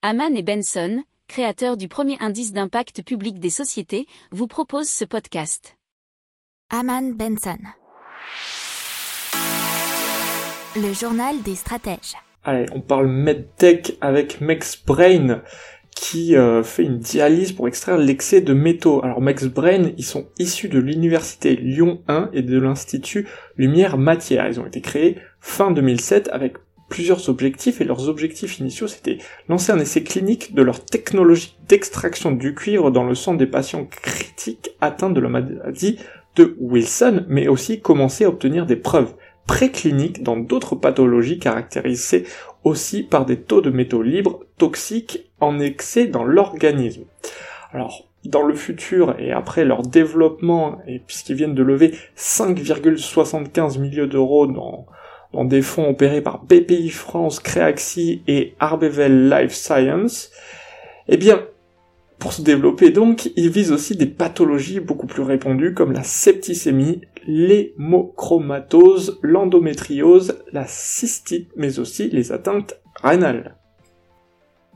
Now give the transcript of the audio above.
Haman et Benson, créateurs du premier indice d'impact public des sociétés, vous proposent ce podcast. Haman Benson. Le journal des stratèges. Allez, on parle MedTech avec MexBrain qui euh, fait une dialyse pour extraire l'excès de métaux. Alors MexBrain, ils sont issus de l'université Lyon 1 et de l'institut Lumière Matière. Ils ont été créés fin 2007 avec plusieurs objectifs et leurs objectifs initiaux c'était lancer un essai clinique de leur technologie d'extraction du cuivre dans le sang des patients critiques atteints de la maladie de Wilson, mais aussi commencer à obtenir des preuves précliniques dans d'autres pathologies caractérisées aussi par des taux de métaux libres toxiques en excès dans l'organisme. Alors, dans le futur et après leur développement, et puisqu'ils viennent de lever 5,75 millions d'euros dans, dans des fonds opérés par BPI France, Créaxi et Arbevel Life Science, eh bien, pour se développer donc, ils visent aussi des pathologies beaucoup plus répandues comme la septicémie, l'hémochromatose, l'endométriose, la cystite, mais aussi les atteintes rénales.